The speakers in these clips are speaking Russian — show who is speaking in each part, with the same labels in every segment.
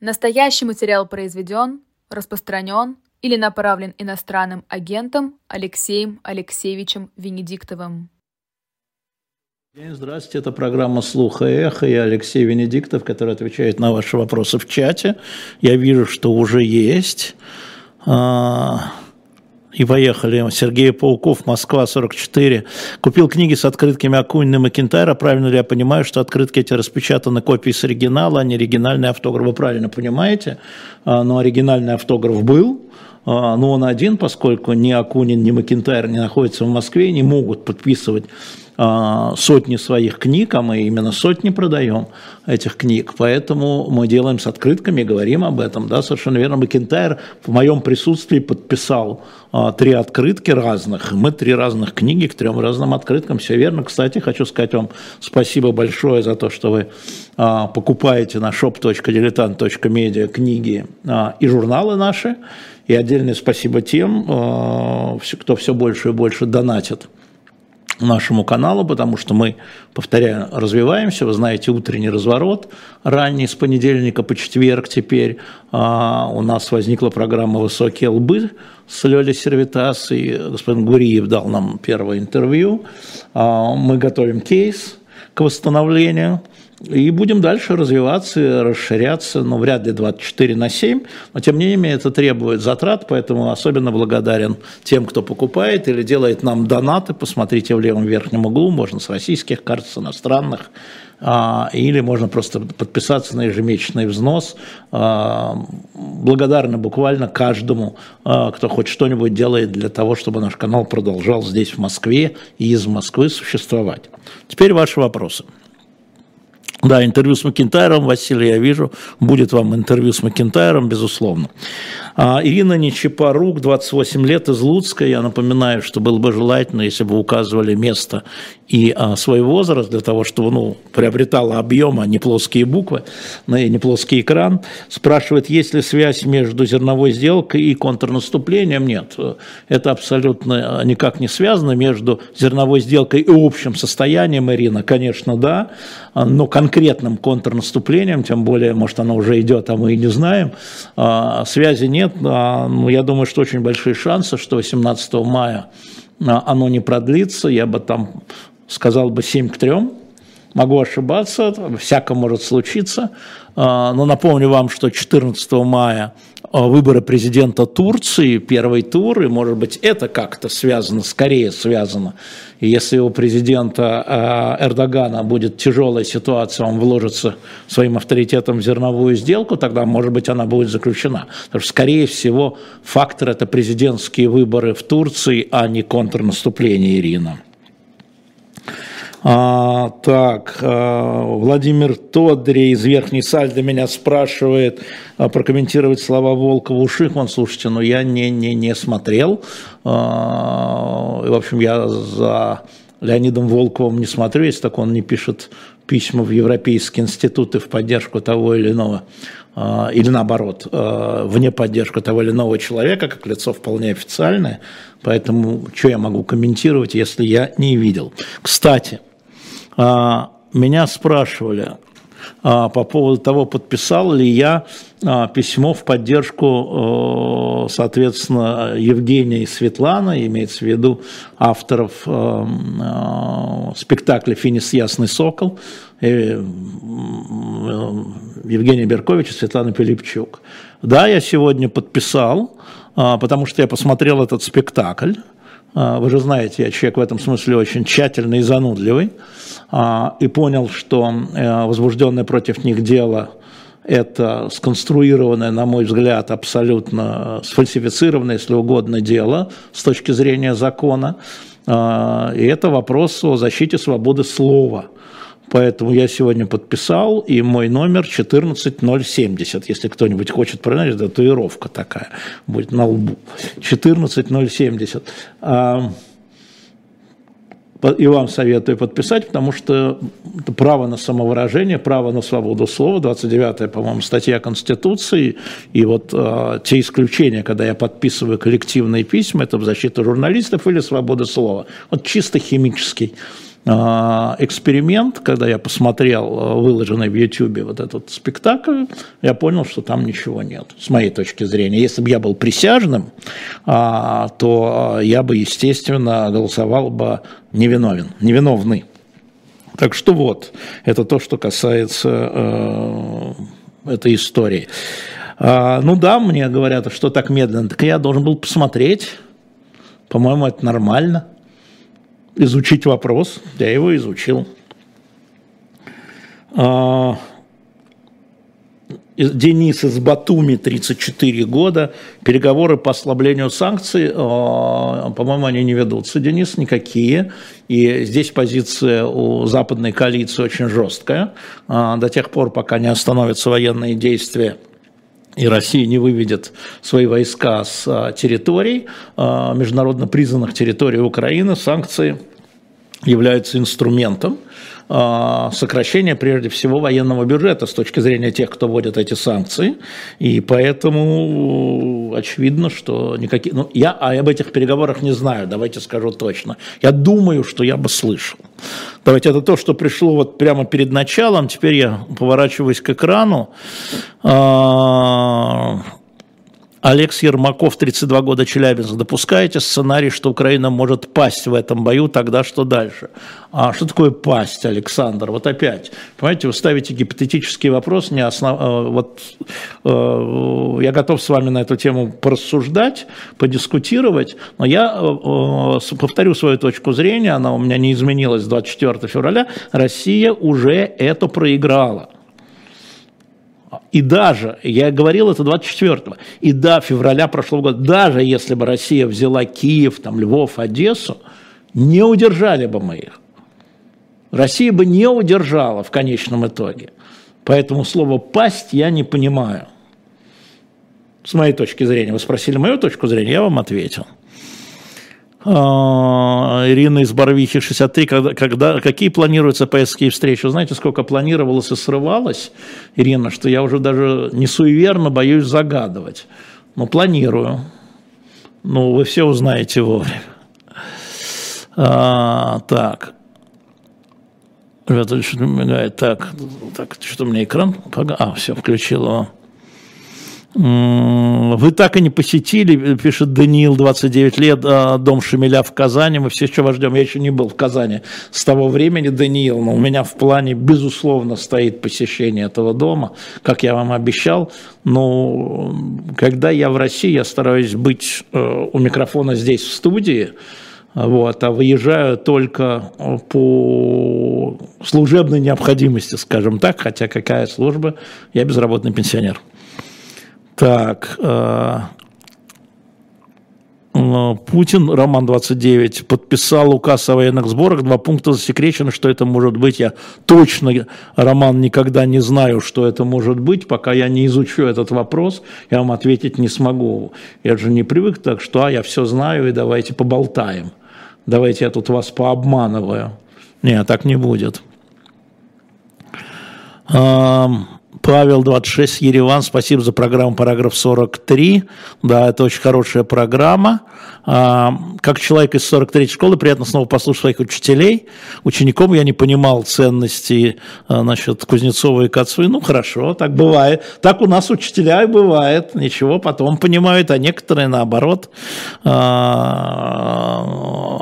Speaker 1: Настоящий материал произведен, распространен или направлен иностранным агентом Алексеем Алексеевичем Венедиктовым.
Speaker 2: Здравствуйте, это программа «Слуха и эхо». Я Алексей Венедиктов, который отвечает на ваши вопросы в чате. Я вижу, что уже есть. А, и поехали. Сергей Пауков, Москва, 44. Купил книги с открытками Акунина и Кентайра. Правильно ли я понимаю, что открытки эти распечатаны копии с оригинала, а не оригинальный автограф? Вы правильно понимаете. А, но оригинальный автограф был. А, но он один, поскольку ни Акунин, ни Макентайр не находятся в Москве, не могут подписывать сотни своих книг, а мы именно сотни продаем этих книг, поэтому мы делаем с открытками, говорим об этом, да, совершенно верно. Макентайр в моем присутствии подписал а, три открытки разных, мы три разных книги к трем разным открыткам, все верно. Кстати, хочу сказать вам спасибо большое за то, что вы а, покупаете на shop.diletant.media книги а, и журналы наши, и отдельное спасибо тем, а, кто все больше и больше донатит нашему каналу, потому что мы, повторяю, развиваемся. Вы знаете, утренний разворот ранний с понедельника по четверг теперь. А, у нас возникла программа «Высокие лбы» с Лёлей Сервитас, и господин Гуриев дал нам первое интервью. А, мы готовим кейс к восстановлению. И будем дальше развиваться, расширяться, но ну, вряд ли 24 на 7, но тем не менее это требует затрат, поэтому особенно благодарен тем, кто покупает или делает нам донаты, посмотрите в левом верхнем углу, можно с российских карт, с иностранных, а, или можно просто подписаться на ежемесячный взнос. А, благодарны буквально каждому, а, кто хоть что-нибудь делает для того, чтобы наш канал продолжал здесь, в Москве и из Москвы существовать. Теперь ваши вопросы. Да, интервью с Макентайром, Василий, я вижу, будет вам интервью с Макентайром, безусловно. А, Ирина Нечипорук, 28 лет, из Луцка. Я напоминаю, что было бы желательно, если бы указывали место и а, свой возраст для того, чтобы ну, приобретала объем, а не плоские буквы, не плоский экран. Спрашивает, есть ли связь между зерновой сделкой и контрнаступлением? Нет, это абсолютно никак не связано между зерновой сделкой и общим состоянием, Ирина, конечно, да, но конкретным контрнаступлением, тем более, может, оно уже идет, а мы и не знаем, а, связи нет нет, но ну, я думаю, что очень большие шансы, что 18 мая а, оно не продлится, я бы там сказал бы 7 к 3, могу ошибаться, всяко может случиться, а, но напомню вам, что 14 мая а, выборы президента Турции, первый тур, и, может быть, это как-то связано, скорее связано. И если у президента а, Эрдогана будет тяжелая ситуация, он вложится своим авторитетом в зерновую сделку, тогда, может быть, она будет заключена. Потому что, скорее всего, фактор – это президентские выборы в Турции, а не контрнаступление Ирина. А, так, а, Владимир Тодри из Верхней Сальды меня спрашивает а, прокомментировать слова Волкова Ушихман. Слушайте, ну я не, не, не смотрел. А, в общем, я за Леонидом Волковым не смотрю, если так он не пишет письма в европейские институты в поддержку того или иного, а, или наоборот, а, вне поддержку того или иного человека, как лицо вполне официальное. Поэтому что я могу комментировать, если я не видел. Кстати, меня спрашивали а, по поводу того, подписал ли я а, письмо в поддержку, соответственно, Евгения и Светланы, имеется в виду авторов спектакля «Финис Ясный Сокол», э, Евгения Беркович и Светлана Пилипчук. Да, я сегодня подписал, потому что я посмотрел этот спектакль, а, вы же знаете, я человек в этом смысле очень тщательный и занудливый, а, и понял, что э, возбужденное против них дело – это сконструированное, на мой взгляд, абсолютно сфальсифицированное, если угодно, дело с точки зрения закона. А, и это вопрос о защите свободы слова – Поэтому я сегодня подписал, и мой номер 14070, если кто-нибудь хочет проверить, это татуировка такая будет на лбу. 14070. И вам советую подписать, потому что право на самовыражение, право на свободу слова, 29-я, по-моему, статья Конституции, и вот э, те исключения, когда я подписываю коллективные письма, это в защиту журналистов или свободы слова. Вот чисто химический а, эксперимент, когда я посмотрел а, выложенный в YouTube вот этот спектакль, я понял, что там ничего нет, с моей точки зрения. Если бы я был присяжным, то я бы, естественно, голосовал бы невиновен, невиновный. Так что вот, это то, что касается э, этой истории. А, ну да, мне говорят, что так медленно. Так я должен был посмотреть. По-моему, это нормально. Изучить вопрос. Я его изучил. А, Денис из Батуми, 34 года. Переговоры по ослаблению санкций, а, по-моему, они не ведутся, Денис, никакие. И здесь позиция у западной коалиции очень жесткая. А, до тех пор, пока не остановятся военные действия и Россия не выведет свои войска с а, территорий, а, международно признанных территорий Украины, санкции являются инструментом а, сокращения, прежде всего, военного бюджета с точки зрения тех, кто вводит эти санкции. И поэтому очевидно, что никакие... Ну, я об этих переговорах не знаю, давайте скажу точно. Я думаю, что я бы слышал. Давайте это то, что пришло вот прямо перед началом. Теперь я поворачиваюсь к экрану. Алекс Ермаков, 32 года, Челябинск. Допускаете сценарий, что Украина может пасть в этом бою, тогда что дальше? А что такое пасть, Александр? Вот опять, понимаете, вы ставите гипотетический вопрос, не основ... Э, вот э, я готов с вами на эту тему порассуждать, подискутировать, но я э, э повторю свою точку зрения, она у меня не изменилась с 24 февраля, Россия уже это проиграла. И даже, я говорил это 24-го, и до февраля прошлого года, даже если бы Россия взяла Киев, там, Львов, Одессу, не удержали бы мы их. Россия бы не удержала в конечном итоге. Поэтому слово «пасть» я не понимаю. С моей точки зрения. Вы спросили мою точку зрения, я вам ответил. А, Ирина из Боровихи 63, когда, когда, какие планируются поездки и встречи? знаете, сколько планировалось и срывалось, Ирина, что я уже даже не суеверно боюсь загадывать. Но планирую. Ну, вы все узнаете вовремя. А, так. Ребята, что мигает. Так, так, что у меня экран? А, все, включил его. Вы так и не посетили, пишет Даниил, 29 лет, а, дом Шемеля в Казани. Мы все еще вас ждем. Я еще не был в Казани с того времени, Даниил, но у меня в плане, безусловно, стоит посещение этого дома, как я вам обещал. Но когда я в России, я стараюсь быть э, у микрофона здесь, в студии, вот, а выезжаю только по служебной необходимости, скажем так, хотя какая служба, я безработный пенсионер. Так, э, Путин, Роман 29, подписал указ о военных сборах, два пункта засекречены, что это может быть. Я точно, Роман, никогда не знаю, что это может быть, пока я не изучу этот вопрос, я вам ответить не смогу. Я же не привык так, что а, я все знаю и давайте поболтаем. Давайте я тут вас пообманываю. Нет, так не будет. Павел 26, Ереван, спасибо за программу «Параграф 43». Да, это очень хорошая программа. А, как человек из 43-й школы, приятно снова послушать своих учителей. Учеником я не понимал ценности а, насчет Кузнецова и Кацуи. Ну, хорошо, так бывает. Так у нас учителя и бывает. Ничего, потом понимают, а некоторые, наоборот, а,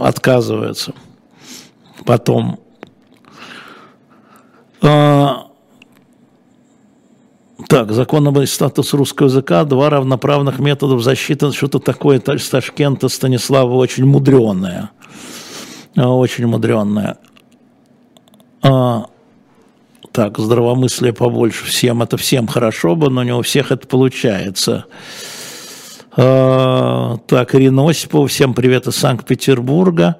Speaker 2: отказываются. Потом так, законный статус русского языка, два равноправных методов защиты, что-то такое с Ташкента Станислава очень мудреное. А, очень мудреное. А, так, здравомыслие побольше всем, это всем хорошо бы, но не у всех это получается. А, так, Ирина Осипова, всем привет из Санкт-Петербурга.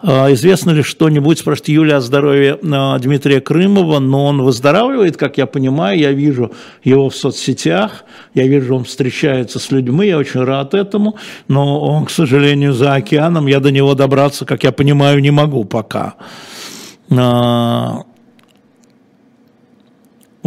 Speaker 2: А, известно ли что-нибудь, спрашивает Юлия о здоровье а, Дмитрия Крымова, но он выздоравливает, как я понимаю, я вижу его в соцсетях, я вижу, он встречается с людьми, я очень рад этому, но он, к сожалению, за океаном, я до него добраться, как я понимаю, не могу пока.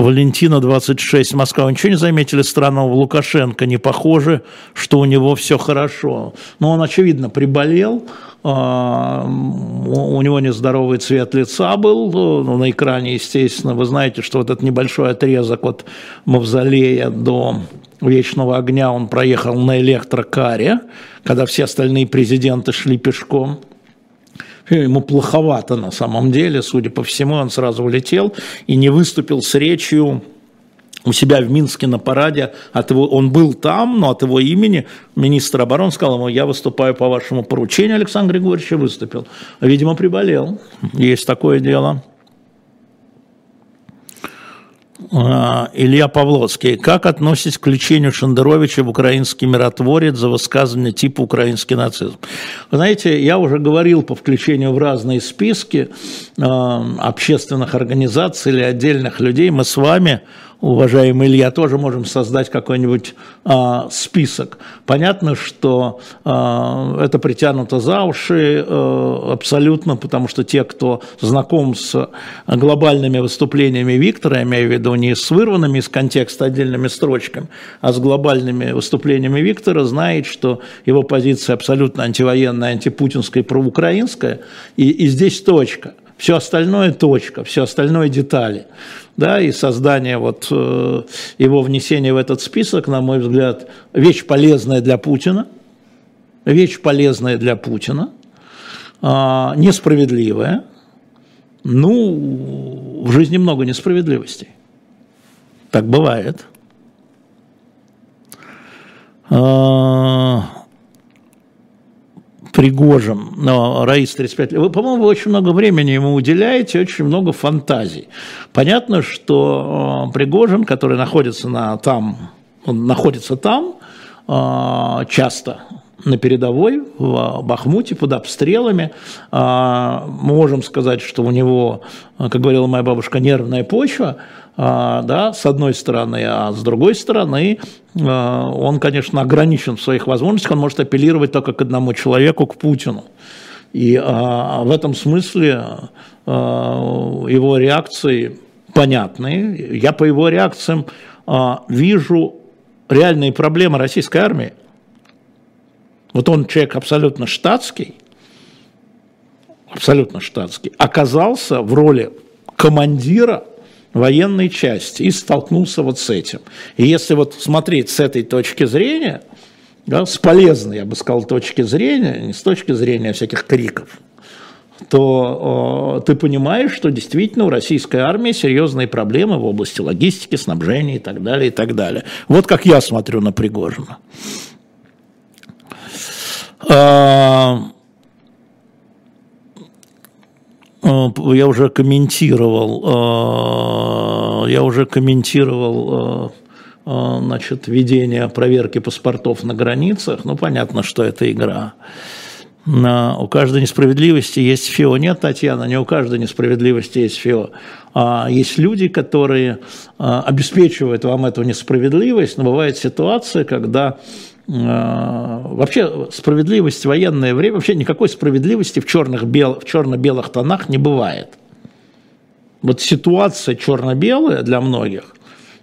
Speaker 2: Валентина 26, Москва. Вы ничего не заметили странного в Лукашенко? Не похоже, что у него все хорошо. Но он, очевидно, приболел, а, у него нездоровый цвет лица был, ну, на экране, естественно. Вы знаете, что вот этот небольшой отрезок от Мавзолея до Вечного огня он проехал на электрокаре, когда все остальные президенты шли пешком. Ему плоховато на самом деле, судя по всему, он сразу улетел и не выступил с речью у себя в Минске на параде, от его, он был там, но от его имени министр обороны сказал ему, я выступаю по вашему поручению, Александр Григорьевич выступил. Видимо, приболел, есть такое дело. А, Илья Павловский. Как относитесь к включению Шендеровича в украинский миротворец за высказывание типа украинский нацизм? Знаете, я уже говорил по включению в разные списки э, общественных организаций или отдельных людей. Мы с вами уважаемый Илья, тоже можем создать какой-нибудь а, список. Понятно, что а, это притянуто за уши а, абсолютно, потому что те, кто знаком с глобальными выступлениями Виктора, я имею в виду не с вырванными из контекста отдельными строчками, а с глобальными выступлениями Виктора, знает, что его позиция абсолютно антивоенная, антипутинская и проукраинская, и, и здесь точка. Все остальное точка, все остальное детали. Да, и создание вот э, его внесения в этот список, на мой взгляд, вещь полезная для Путина, вещь полезная для Путина, э, несправедливая. Ну, в жизни много несправедливостей. Так бывает. Э, Пригожин, но Раис 35 лет, вы, по-моему, очень много времени ему уделяете, очень много фантазий. Понятно, что э, Пригожин, который находится на, там, он находится там э, часто, на передовой, в Бахмуте, под обстрелами. Э, можем сказать, что у него, как говорила моя бабушка, нервная почва – да, с одной стороны, а с другой стороны, а, он, конечно, ограничен в своих возможностях, он может апеллировать только к одному человеку, к Путину. И а, в этом смысле его реакции понятны. Я по его реакциям вижу реальные проблемы российской армии. Вот он человек абсолютно штатский, абсолютно штатский, оказался в роли командира военной части и столкнулся вот с этим. И если вот смотреть с этой точки зрения, да, с полезной, я бы сказал, точки зрения, не с точки зрения всяких криков, то э, ты понимаешь, что действительно у российской армии серьезные проблемы в области логистики, снабжения и так далее, и так далее. Вот как я смотрю на Пригожина. А, я уже комментировал, э, я уже комментировал э, значит, ведение проверки паспортов на границах. Ну, понятно, что это игра. У каждой несправедливости есть ФИО. Нет, Татьяна, не у каждой несправедливости есть ФИО. А есть люди, которые обеспечивают вам эту несправедливость, но бывает ситуация, когда вообще справедливость в военное время, вообще никакой справедливости в, черных, бел, в черно-белых тонах не бывает. Вот ситуация черно-белая для многих,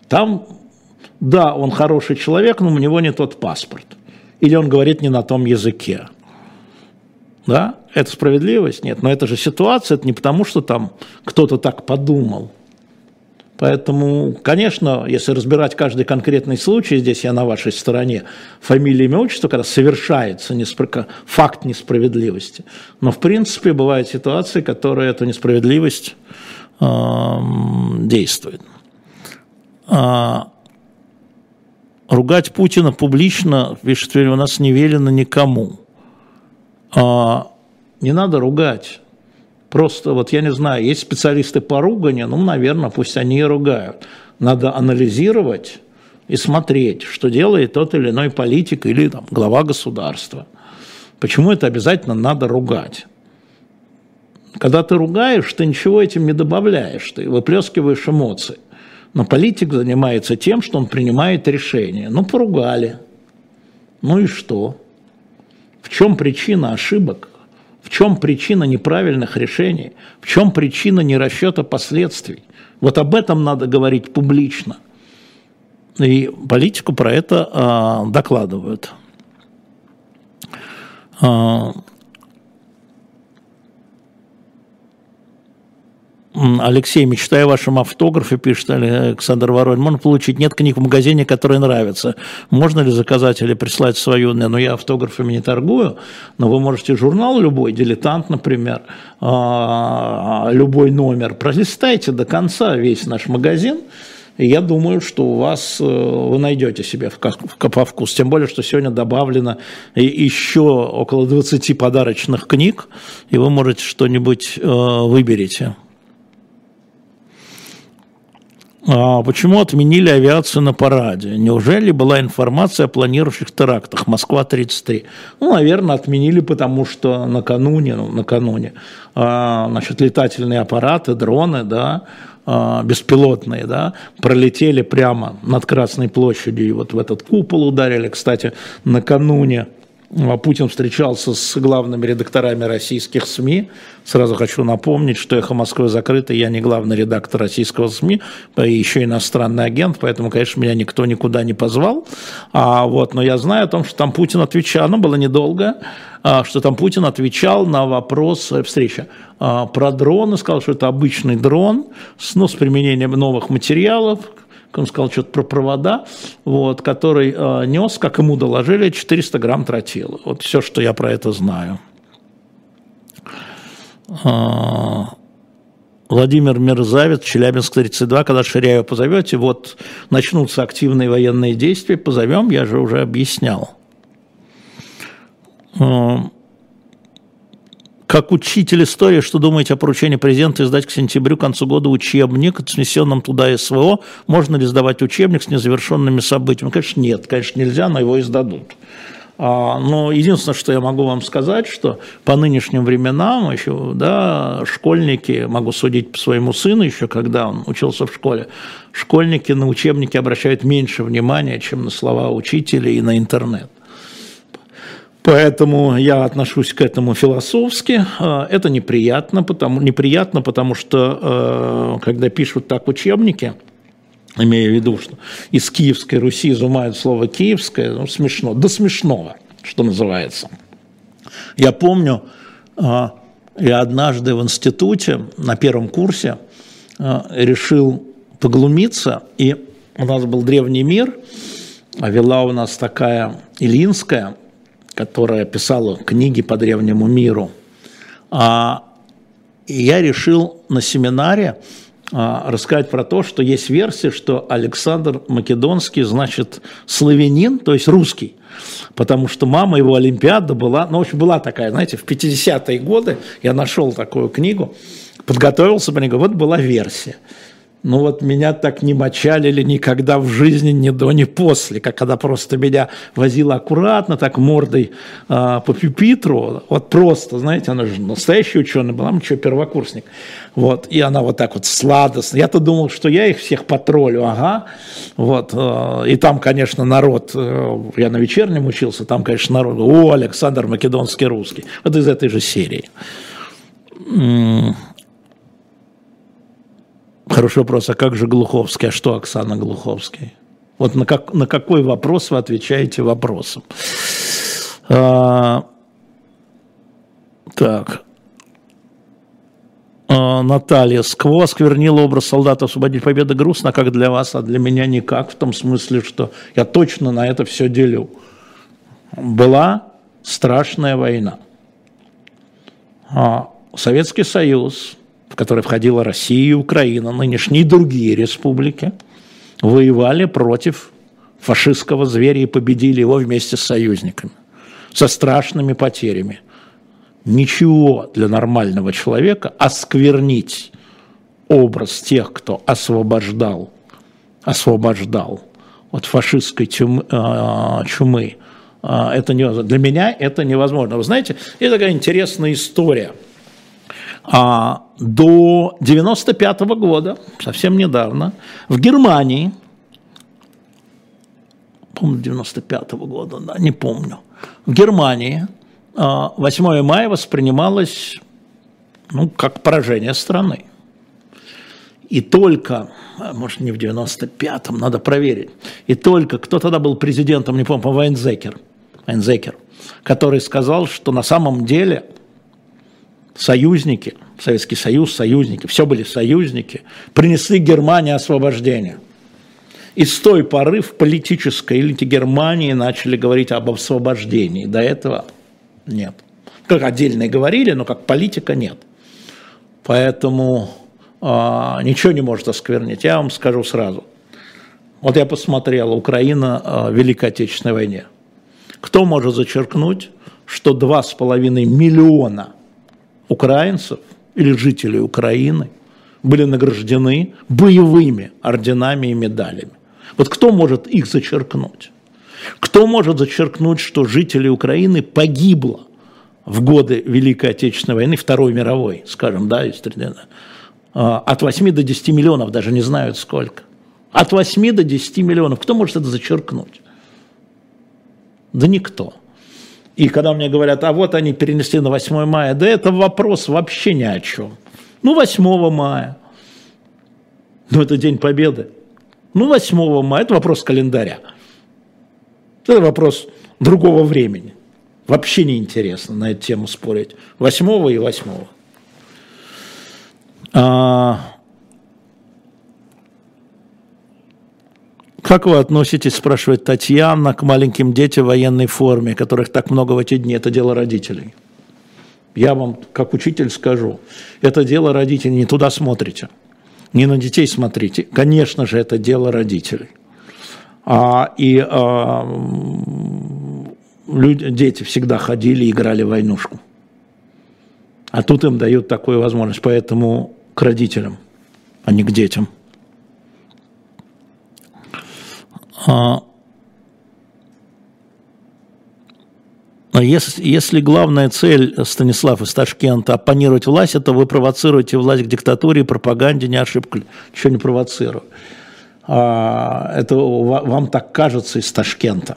Speaker 2: там, да, он хороший человек, но у него не тот паспорт. Или он говорит не на том языке. Да? Это справедливость? Нет. Но это же ситуация, это не потому, что там кто-то так подумал. Поэтому, конечно, если разбирать каждый конкретный случай, здесь я на вашей стороне, фамилия, имя, отчество, когда совершается неспро... факт несправедливости. Но, в принципе, бывают ситуации, которые эту несправедливость действует. А, ругать Путина публично, пишет, у нас не велено никому. А, не надо ругать. Просто вот я не знаю, есть специалисты по руганию, ну, наверное, пусть они и ругают. Надо анализировать и смотреть, что делает тот или иной политик или там, глава государства. Почему это обязательно надо ругать? Когда ты ругаешь, ты ничего этим не добавляешь, ты выплескиваешь эмоции. Но политик занимается тем, что он принимает решения. Ну, поругали. Ну и что? В чем причина ошибок? В чем причина неправильных решений? В чем причина нерасчета последствий? Вот об этом надо говорить публично. И политику про это а, докладывают. А, Алексей, мечтаю о вашем автографе, пишет Александр Воронин. Можно получить? Нет книг в магазине, которые нравятся. Можно ли заказать или прислать свою? Ну, я автографами не торгую, но вы можете журнал любой, «Дилетант», например, а, любой номер, пролистайте до конца весь наш магазин, я думаю, что у вас э, вы найдете себе в, вкус. Тем более, что сегодня добавлено еще около 20 подарочных книг, и вы можете что-нибудь э, выберете. А почему отменили авиацию на параде? Неужели была информация о планирующих терактах? Москва-33. Ну, наверное, отменили, потому что накануне, ну, накануне, а, значит, летательные аппараты, дроны, да, а, беспилотные, да, пролетели прямо над Красной площадью и вот в этот купол ударили. Кстати, накануне Путин встречался с главными редакторами российских СМИ. Сразу хочу напомнить, что «Эхо Москвы» закрыто, я не главный редактор российского СМИ, еще иностранный агент, поэтому, конечно, меня никто никуда не позвал. А, вот, но я знаю о том, что там Путин отвечал, ну, было недолго, а, что там Путин отвечал на вопрос э, встречи а, про дроны, сказал, что это обычный дрон, с, ну, с применением новых материалов, он сказал что-то про провода, вот, который э, нес, как ему доложили, 400 грамм тротила. Вот все, что я про это знаю. А, Владимир Мерзавец, Челябинск 32, когда Ширяева позовете, вот начнутся активные военные действия, позовем, я же уже объяснял. А, как учитель истории, что думаете о поручении президента издать к сентябрю, к концу года учебник, с внесенным туда СВО? Можно ли сдавать учебник с незавершенными событиями? Конечно, нет, конечно, нельзя, но его издадут. А, но единственное, что я могу вам сказать, что по нынешним временам еще, да, школьники, могу судить по своему сыну еще, когда он учился в школе, школьники на учебники обращают меньше внимания, чем на слова учителя и на интернет. Поэтому я отношусь к этому философски. А, это неприятно, потому, неприятно, потому что э, когда пишут так учебники, имея в виду, что из Киевской Руси изумают слово «киевское», ну, смешно, до смешного, что называется. Я помню, а, я однажды в институте на первом курсе решил поглумиться, и у нас был древний мир, а вела у нас такая Илинская – которая писала книги по древнему миру. А, и я решил на семинаре а, рассказать про то, что есть версия, что Александр Македонский значит славянин, то есть русский, потому что мама его Олимпиада была, ну, в общем, была такая, знаете, в 50-е годы я нашел такую книгу, подготовился по ней, вот была версия. Ну вот меня так не мочалили никогда в жизни ни до, ни после, как когда просто меня возила аккуратно, так мордой э, по пюпитру, вот просто, знаете, она же настоящий ученый была, мы что, первокурсник, вот, и она вот так вот сладостно, я-то думал, что я их всех потроллю, ага, вот, э, и там, конечно, народ, э, я на вечернем учился, там, конечно, народ, о, Александр Македонский русский, вот из этой же серии. Хороший вопрос, а как же Глуховский? А что Оксана Глуховский? Вот на, как, на какой вопрос вы отвечаете вопросом? А, так. А, Наталья. Скво сквернила образ солдата освободить победы грустно, как для вас, а для меня никак, в том смысле, что я точно на это все делю. Была страшная война. А Советский Союз в которой входила Россия и Украина, нынешние другие республики, воевали против фашистского зверя и победили его вместе с союзниками, со страшными потерями. Ничего для нормального человека осквернить образ тех, кто освобождал, освобождал от фашистской тюм, э, чумы, э, это не, для меня это невозможно. Вы знаете, это такая интересная история – а до 95 -го года, совсем недавно, в Германии, помню, 95 -го года, да, не помню, в Германии 8 а, мая воспринималось ну, как поражение страны. И только, может не в 95-м, надо проверить, и только, кто тогда был президентом, не помню, Вайнзекер, Вайнзекер, который сказал, что на самом деле союзники, Советский Союз, союзники, все были союзники, принесли Германии освобождение. И с той поры в политической элите Германии начали говорить об освобождении. До этого нет. Как отдельно говорили, но как политика нет. Поэтому а, ничего не может осквернить. Я вам скажу сразу. Вот я посмотрел, Украина а, в Великой Отечественной войне. Кто может зачеркнуть, что 2,5 миллиона украинцев или жителей Украины были награждены боевыми орденами и медалями? Вот кто может их зачеркнуть? Кто может зачеркнуть, что жители Украины погибло в годы Великой Отечественной войны, Второй мировой, скажем, да, а, от 8 до 10 миллионов, даже не знают сколько. От 8 до 10 миллионов. Кто может это зачеркнуть? Да никто. И когда мне говорят, а вот они перенесли на 8 мая, да это вопрос вообще ни о чем. Ну, 8 мая. Ну, это День Победы. Ну, 8 мая, это вопрос календаря. Это вопрос другого времени. Вообще не интересно на эту тему спорить. 8 и 8. А... Как вы относитесь, спрашивает Татьяна, к маленьким детям в военной форме, которых так много в эти дни? Это дело родителей. Я вам, как учитель, скажу, это дело родителей, не туда смотрите, не на детей смотрите. Конечно же, это дело родителей. А, и а, люди, дети всегда ходили и играли в войнушку. А тут им дают такую возможность. Поэтому к родителям, а не к детям. А, если, если главная цель, Станислав из Ташкента, оппонировать власть, то вы провоцируете власть к диктатуре, пропаганде, не ошибка. Ничего не провоцирую. А, это вам так кажется из Ташкента.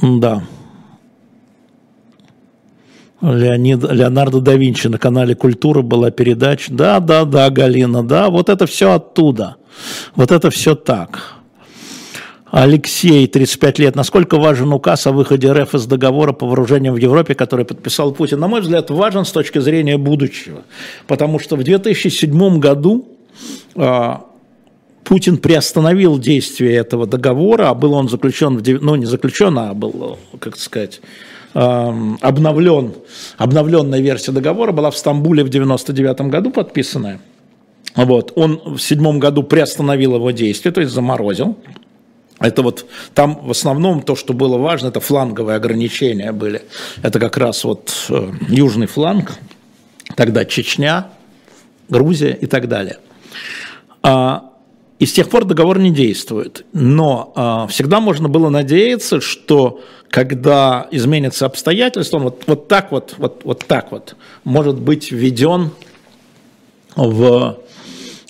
Speaker 2: Да. Леонид, Леонардо да Винчи на канале «Культура» была передача. Да, да, да, Галина, да, вот это все оттуда. Вот это все так. Алексей, 35 лет. Насколько важен указ о выходе РФ из договора по вооружениям в Европе, который подписал Путин? На мой взгляд, важен с точки зрения будущего. Потому что в 2007 году а, Путин приостановил действие этого договора, а был он заключен, в, ну не заключен, а был, как сказать, обновлен, обновленная версия договора была в Стамбуле в 99 году подписанная. Вот. Он в седьмом году приостановил его действие, то есть заморозил. Это вот там в основном то, что было важно, это фланговые ограничения были. Это как раз вот э, южный фланг, тогда Чечня, Грузия и так далее. А, и с тех пор договор не действует. Но а, всегда можно было надеяться, что когда изменятся обстоятельства, он вот, вот так вот, вот, вот так вот может быть введен в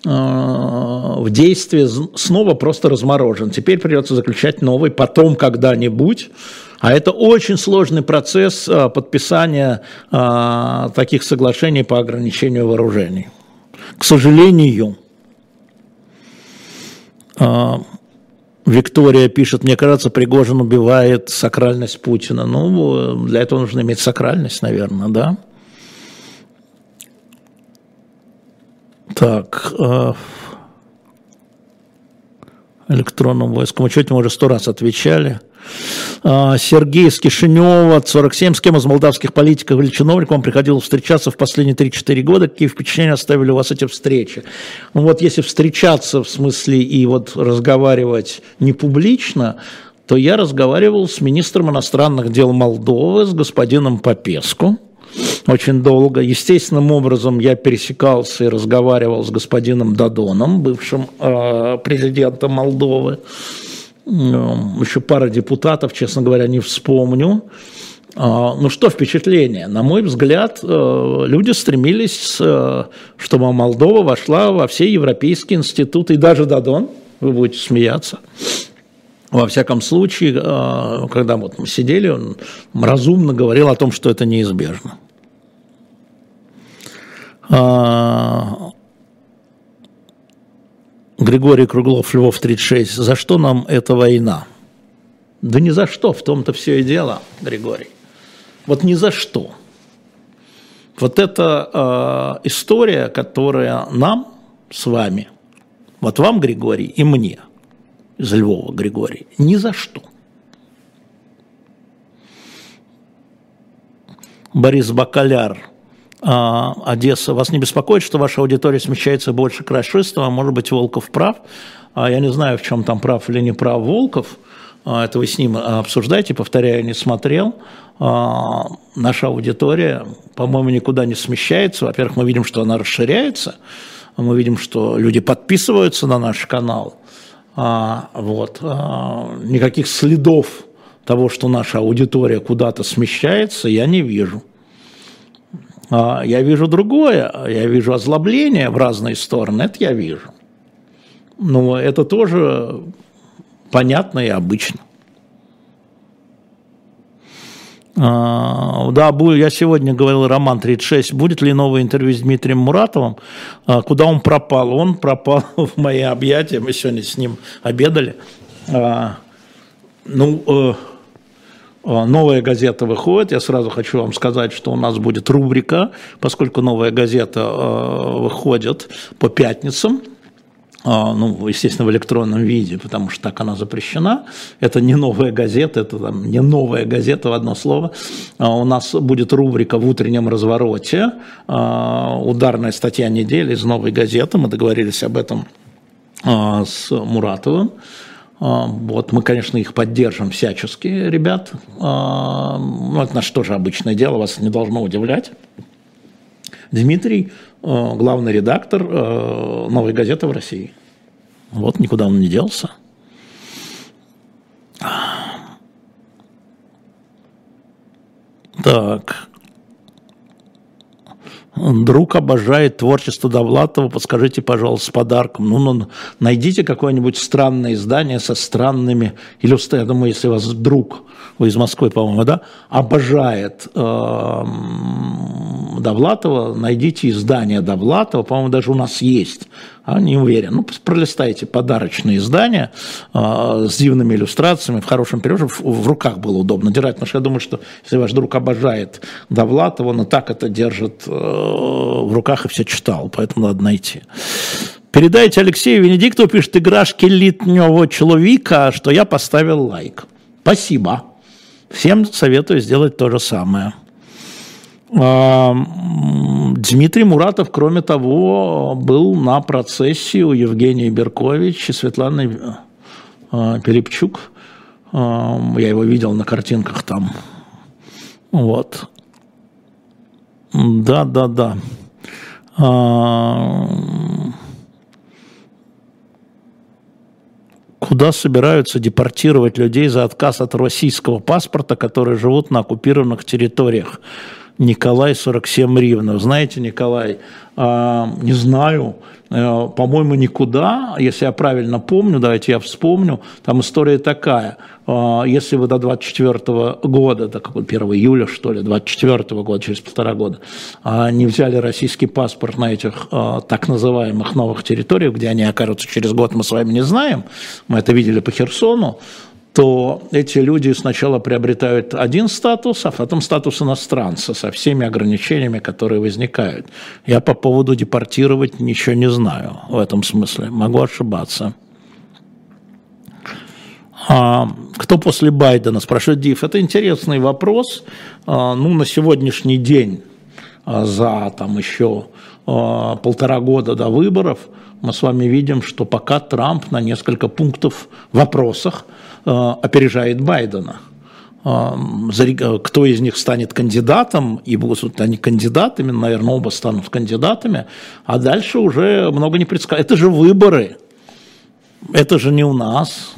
Speaker 2: Э, в действие снова просто разморожен. Теперь придется заключать новый, потом когда-нибудь. А это очень сложный процесс э, подписания э, таких соглашений по ограничению вооружений. К сожалению, Виктория пишет, мне кажется, Пригожин убивает сакральность Путина. Ну, для этого нужно иметь сакральность, наверное, да? Так, э, электронным войском учете мы уже сто раз отвечали. Э, Сергей из Кишинева, 47, с кем из молдавских политиков или чиновников вам приходилось встречаться в последние 3-4 года? Какие впечатления оставили у вас эти встречи? Ну вот если встречаться в смысле и вот разговаривать не публично, то я разговаривал с министром иностранных дел Молдовы, с господином Попеску очень долго. Естественным образом я пересекался и разговаривал с господином Дадоном, бывшим э, президентом Молдовы. Э, еще пара депутатов, честно говоря, не вспомню. Э, ну что впечатление? На мой взгляд, э, люди стремились, э, чтобы Молдова вошла во все европейские институты, и даже Дадон, вы будете смеяться, во всяком случае, э, когда вот мы сидели, он разумно говорил о том, что это неизбежно. Григорий Круглов, Львов 36. За что нам эта война? Да ни за что, в том-то все и дело, Григорий. Вот ни за что. Вот эта э, история, которая нам с вами, вот вам, Григорий, и мне, из Львова, Григорий, ни за что. Борис Бакаляр, Одесса. Вас не беспокоит, что ваша аудитория смещается больше к расистам, а может быть, Волков прав? А, я не знаю, в чем там прав или не прав Волков. А, это вы с ним обсуждаете, повторяю, не смотрел. Наша аудитория, по-моему, никуда не смещается. Во-первых, мы видим, что она расширяется. Мы видим, что люди подписываются на наш канал. Вот. Никаких следов того, что наша аудитория куда-то смещается, я не вижу. А, я вижу другое, я вижу озлобление в разные стороны, это я вижу. Но это тоже понятно и обычно. А, да, я сегодня говорил, Роман 36, будет ли новое интервью с Дмитрием Муратовым? А, куда он пропал? Он пропал в мои объятия, мы сегодня с ним обедали. Ну, э, новая газета выходит. Я сразу хочу вам сказать, что у нас будет рубрика, поскольку новая газета а, выходит по пятницам а, ну, естественно, в электронном виде, потому что так она запрещена. Это не новая газета, это там, не новая газета в одно слово. У нас будет рубрика в утреннем развороте, ударная статья недели из новой газеты. Мы договорились об этом с Муратовым. А, вот мы, конечно, их поддержим всячески, ребят. А, ну, это наше тоже обычное дело, вас не должно удивлять. Дмитрий, а, главный редактор «Новой газеты» в России. Вот никуда он не делся. Так, Друг обожает творчество Довлатова, подскажите, пожалуйста, с подарком. Ну, ну найдите какое-нибудь странное издание со странными иллюстрациями. Я думаю, если у вас друг, вы из Москвы, по-моему, да, обожает э, Довлатова, найдите издание Довлатова, по-моему, даже у нас есть а, не уверен. Ну, пролистайте подарочные издания э, с дивными иллюстрациями, в хорошем переводе, в, в руках было удобно держать, потому что я думаю, что если ваш друг обожает Довлатова, он и так это держит э, в руках и все читал, поэтому надо найти. Передайте Алексею Венедиктову, пишет, играшки літнього человека, что я поставил лайк. Спасибо. Всем советую сделать то же самое. Дмитрий Муратов, кроме того, был на процессе у Евгении Беркович и Светланы а, Перепчук. Я его видел на картинках там. Вот. Да, да, да. Куда собираются депортировать людей за отказ от российского паспорта, которые живут на оккупированных территориях? Николай 47 Ривнов. Знаете, Николай, а, не знаю, э, по-моему, никуда, если я правильно помню, давайте я вспомню, там история такая, а, если вы до 24 года, до 1 июля, что ли, 24 года, через полтора года, а, не взяли российский паспорт на этих так называемых новых территориях, где они окажутся через год, мы с вами не знаем, мы это видели по Херсону, то эти люди сначала приобретают один статус, а потом статус иностранца со всеми ограничениями, которые возникают. Я по поводу депортировать ничего не знаю в этом смысле, могу ошибаться. А, кто после Байдена, спрашивает Див, это интересный вопрос. А, ну, на сегодняшний день, а, за там еще а, полтора года до выборов, мы с вами видим, что пока Трамп на несколько пунктов в вопросах – опережает Байдена. Э, кто из них станет кандидатом, и будут они кандидатами, наверное, оба станут кандидатами, а дальше уже много не предсказать. Это же выборы, это же не у нас,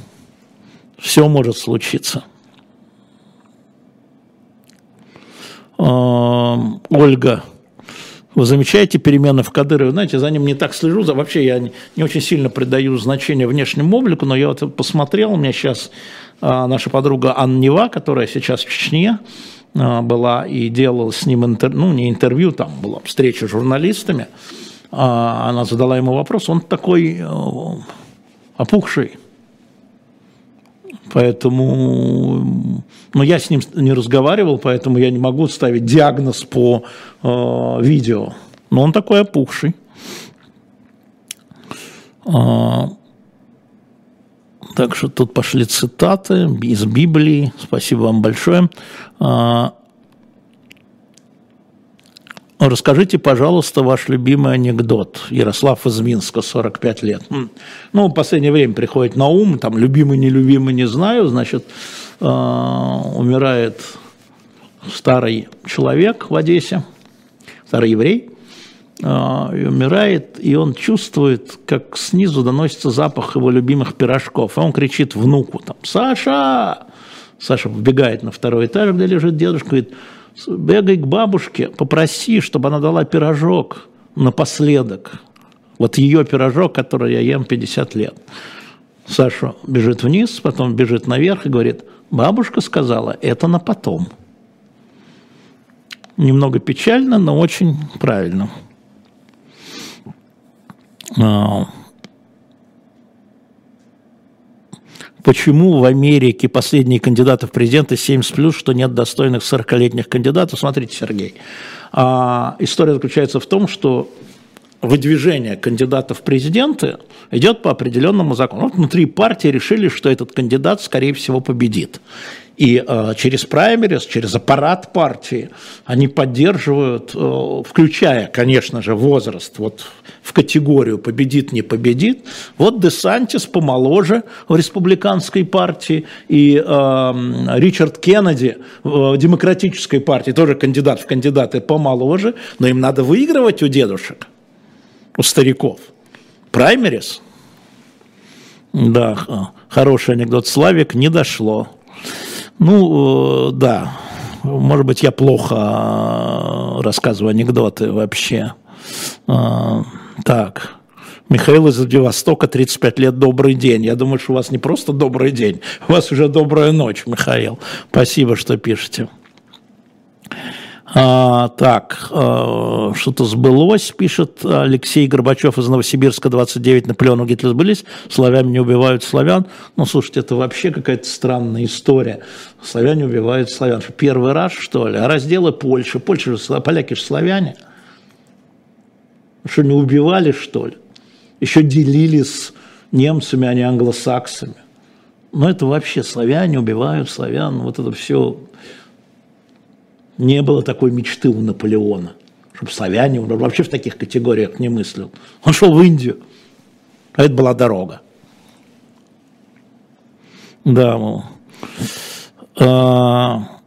Speaker 2: все может случиться. Э, Ольга вы замечаете перемены в Кадырове? Знаете, за ним не так слежу. За, вообще я не, очень сильно придаю значение внешнему облику, но я вот посмотрел, у меня сейчас а, наша подруга Анна Нева, которая сейчас в Чечне, а, была и делала с ним интервью, ну не интервью, там была встреча с журналистами, а, она задала ему вопрос, он такой э, опухший, поэтому, ну я с ним не разговаривал, поэтому я не могу ставить диагноз по э, видео, но он такой опухший. А, так что тут пошли цитаты из Библии. Спасибо вам большое. А, расскажите, пожалуйста, ваш любимый анекдот. Ярослав из Минска, 45 лет. Ну, в последнее время приходит на ум, там, любимый, нелюбимый, не знаю, значит, а, умирает старый человек в Одессе, старый еврей, а, и умирает, и он чувствует, как снизу доносится запах его любимых пирожков. А он кричит внуку, там, «Саша!» Саша вбегает на второй этаж, где лежит дедушка, говорит, бегай к бабушке, попроси, чтобы она дала пирожок напоследок. Вот ее пирожок, который я ем 50 лет. Саша бежит вниз, потом бежит наверх и говорит, бабушка сказала, это на потом. Немного печально, но очень правильно. А, почему в Америке последние кандидаты в президенты 70 плюс, что нет достойных 40-летних кандидатов? Смотрите, Сергей, а, история заключается в том, что выдвижение кандидатов в президенты идет по определенному закону. Вот внутри партии решили, что этот кандидат, скорее всего, победит. И э, через праймерис, через аппарат партии они поддерживают, э, включая, конечно же, возраст вот в категорию победит, не победит. Вот Десантис помоложе в республиканской партии и э, Ричард Кеннеди в демократической партии, тоже кандидат в кандидаты помоложе, но им надо выигрывать у дедушек, у стариков. Праймерис. Да, хороший анекдот. Славик не дошло. Ну, э, да, может быть, я плохо э, рассказываю анекдоты вообще. Э, так, Михаил из Владивостока, 35 лет, добрый день. Я думаю, что у вас не просто добрый день, у вас уже добрая ночь, Михаил. Спасибо, что пишете. А, так, а, что-то сбылось, пишет Алексей Горбачев из Новосибирска, 29, Наполеону Гитлер сбылись, славяне не убивают славян. Ну, слушайте, это вообще какая-то странная история. Славяне убивают славян. Первый раз, что ли? А разделы Польши, Польша же, поляки же славяне. Что, не убивали, что ли? Еще делили с немцами, а не англосаксами. Но это вообще славяне убивают славян, вот это все не было такой мечты у Наполеона, чтобы славяне, он вообще в таких категориях не мыслил. Он шел в Индию, а это была дорога. Да, мол. А,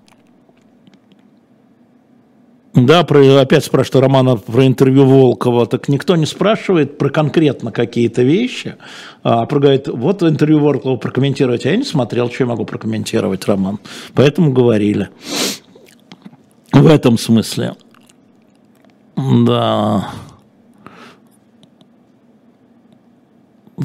Speaker 2: да, про, опять спрашивают Романа про интервью Волкова. Так никто не спрашивает про конкретно какие-то вещи. А про говорит, вот интервью Волкова прокомментировать. А я не смотрел, что я могу прокомментировать, Роман. Поэтому говорили. В этом смысле. Да.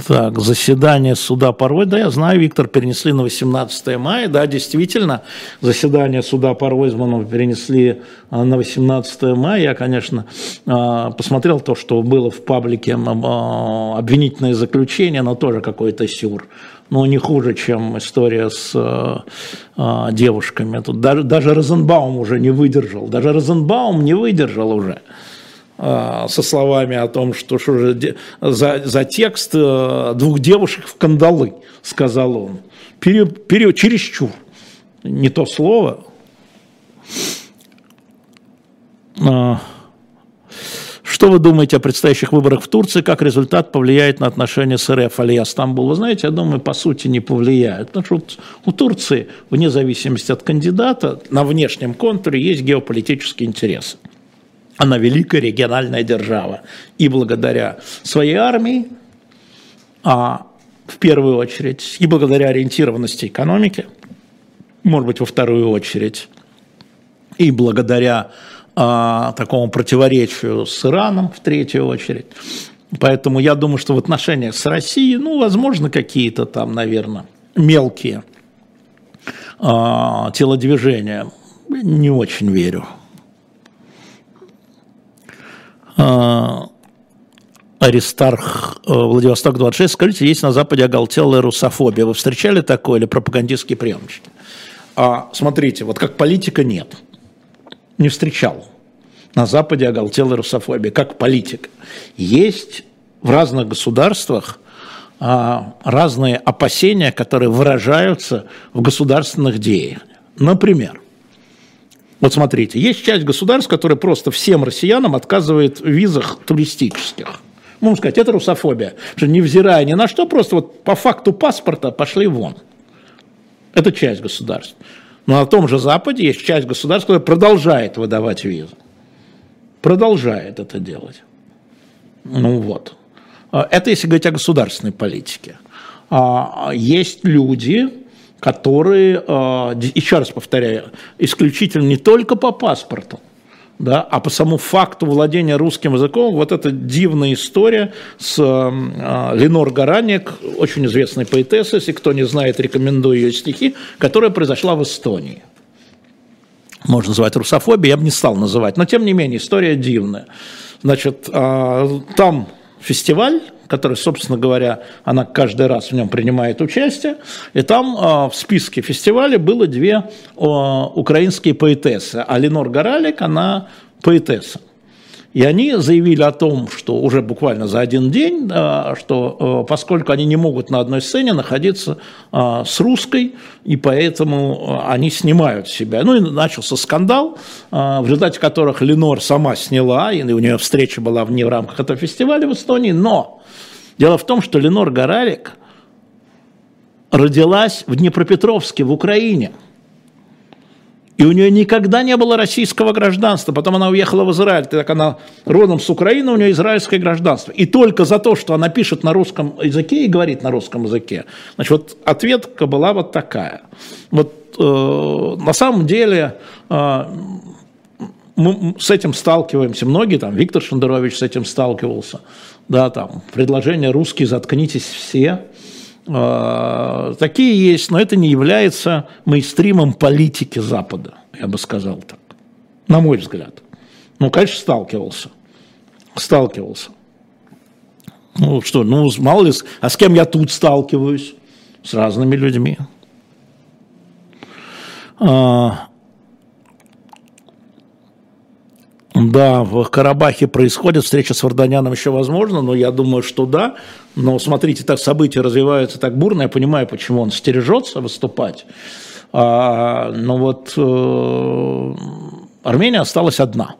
Speaker 2: Так, заседание суда порой, да, я знаю, Виктор, перенесли на 18 мая, да, действительно, заседание суда по Ройзману перенесли а, на 18 мая, я, конечно, а, посмотрел то, что было в паблике а, обвинительное заключение, но тоже какой-то сюр но не хуже, чем история с э, э, девушками. Тут даже, даже Розенбаум уже не выдержал. Даже Розенбаум не выдержал уже э, со словами о том, что, что же за, за текст э, двух девушек в кандалы, сказал он. Пере, пере, чересчур. Не то слово. А, что вы думаете о предстоящих выборах в Турции? Как результат повлияет на отношения с РФ Алия Стамбул? Вы знаете, я думаю, по сути не повлияет. Потому что у Турции, вне зависимости от кандидата, на внешнем контуре есть геополитические интересы. Она великая региональная держава. И благодаря своей армии, а в первую очередь, и благодаря ориентированности экономики, может быть, во вторую очередь, и благодаря такому противоречию с Ираном в третью очередь. Поэтому я думаю, что в отношениях с Россией, ну, возможно, какие-то там, наверное, мелкие а, телодвижения Не очень верю. А, Аристарх э, Владивосток 26. Скажите, есть на Западе оголтелая русофобия. Вы встречали такое или пропагандистские приемчики? А, смотрите, вот как политика нет. Не встречал. На Западе оголтелая русофобия. Как политика. Есть в разных государствах а, разные опасения, которые выражаются в государственных деяниях. Например, вот смотрите, есть часть государств, которые просто всем россиянам отказывает в визах туристических. Можно сказать, это русофобия. Что невзирая ни на что, просто вот по факту паспорта пошли вон. Это часть государств. Но на том же Западе есть часть государств, которая продолжает выдавать визы. Продолжает это делать. Ну вот. А, это если говорить о государственной политике. А, есть люди, которые, а, еще раз повторяю, исключительно не только по паспорту, да, а по самому факту владения русским языком, вот эта дивная история с э, Ленор Гараник, очень известной поэтессой, если кто не знает, рекомендую ее стихи, которая произошла в Эстонии. Можно называть русофобией, я бы не стал называть, но тем не менее история дивная. Значит, э, там фестиваль, который, собственно говоря, она каждый раз в нем принимает участие. И там э, в списке фестиваля было две украинские поэтессы. А Ленор Горалик, она поэтесса. И они заявили о том, что уже буквально за один день, что поскольку они не могут на одной сцене находиться с русской, и поэтому они снимают себя. Ну и начался скандал, в результате которых Ленор сама сняла, и у нее встреча была не в рамках этого фестиваля в Эстонии, но дело в том, что Ленор Горалик родилась в Днепропетровске, в Украине – и у нее никогда не было российского гражданства. Потом она уехала в Израиль. Так она родом с Украины, у нее израильское гражданство. И только за то, что она пишет на русском языке и говорит на русском языке. Значит, вот ответка была вот такая. Вот э, на самом деле э, мы с этим сталкиваемся. Многие, там, Виктор Шендерович с этим сталкивался. Да, там, предложение «русские, заткнитесь все». А, такие есть, но это не является мейнстримом политики Запада, я бы сказал так, на мой взгляд. Ну, конечно, сталкивался, сталкивался. Ну что, ну мало ли, а с кем я тут сталкиваюсь? С разными людьми. А, Да, в Карабахе происходит, встреча с Варданяном еще возможно, но я думаю, что да. Но смотрите, так события развиваются так бурно, я понимаю, почему он стережется выступать. А, но вот э, Армения осталась одна.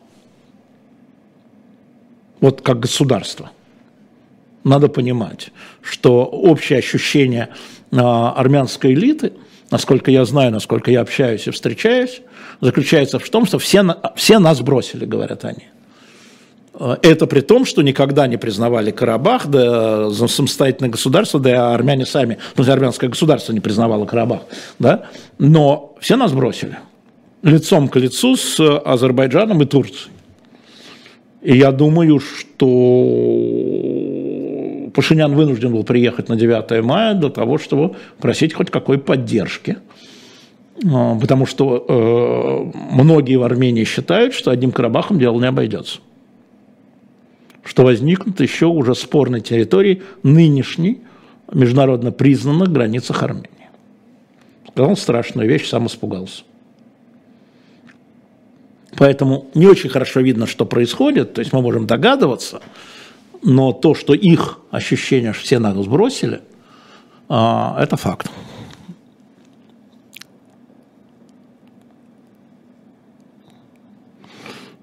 Speaker 2: Вот как государство. Надо понимать, что общее ощущение э, армянской элиты, насколько я знаю, насколько я общаюсь и встречаюсь, заключается в том, что все, все нас бросили, говорят они. Это при том, что никогда не признавали Карабах, да самостоятельное государство, да армяне сами, ну, армянское государство не признавало Карабах, да, но все нас бросили лицом к лицу с Азербайджаном и Турцией. И я думаю, что Пашинян вынужден был приехать на 9 мая для того, чтобы просить хоть какой поддержки – потому что э, многие в Армении считают, что одним Карабахом дело не обойдется. Что возникнут еще уже спорной территории нынешней, международно признанных границах Армении. Сказал страшную вещь, сам испугался. Поэтому не очень хорошо видно, что происходит, то есть мы можем догадываться, но то, что их ощущение, что все нас сбросили, а, это факт.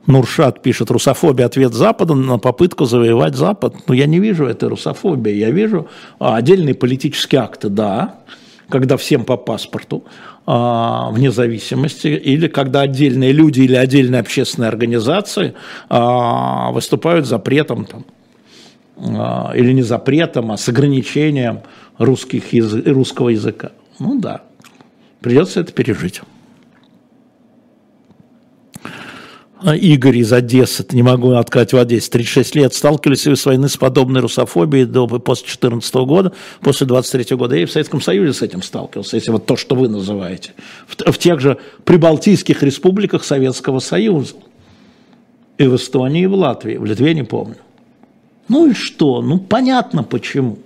Speaker 2: Нуршат пишет, русофобия – ответ Запада на попытку завоевать Запад. Но я не вижу этой русофобии, я вижу а, отдельные политические акты, да, когда всем по паспорту, а, вне зависимости, или когда отдельные люди или отдельные общественные организации а, выступают запретом там, или не запретом, а с ограничением русских язы, русского языка. Ну да, придется это пережить. А, Игорь из Одессы, не могу открыть в Одессе, 36 лет, сталкивались ли вы с войны с подобной русофобией до, после 2014 года, после 23 года? Я и в Советском Союзе с этим сталкивался, если вот то, что вы называете. В, в тех же прибалтийских республиках Советского Союза. И в Эстонии, и в Латвии, в Литве не помню. Ну и что? Ну понятно почему.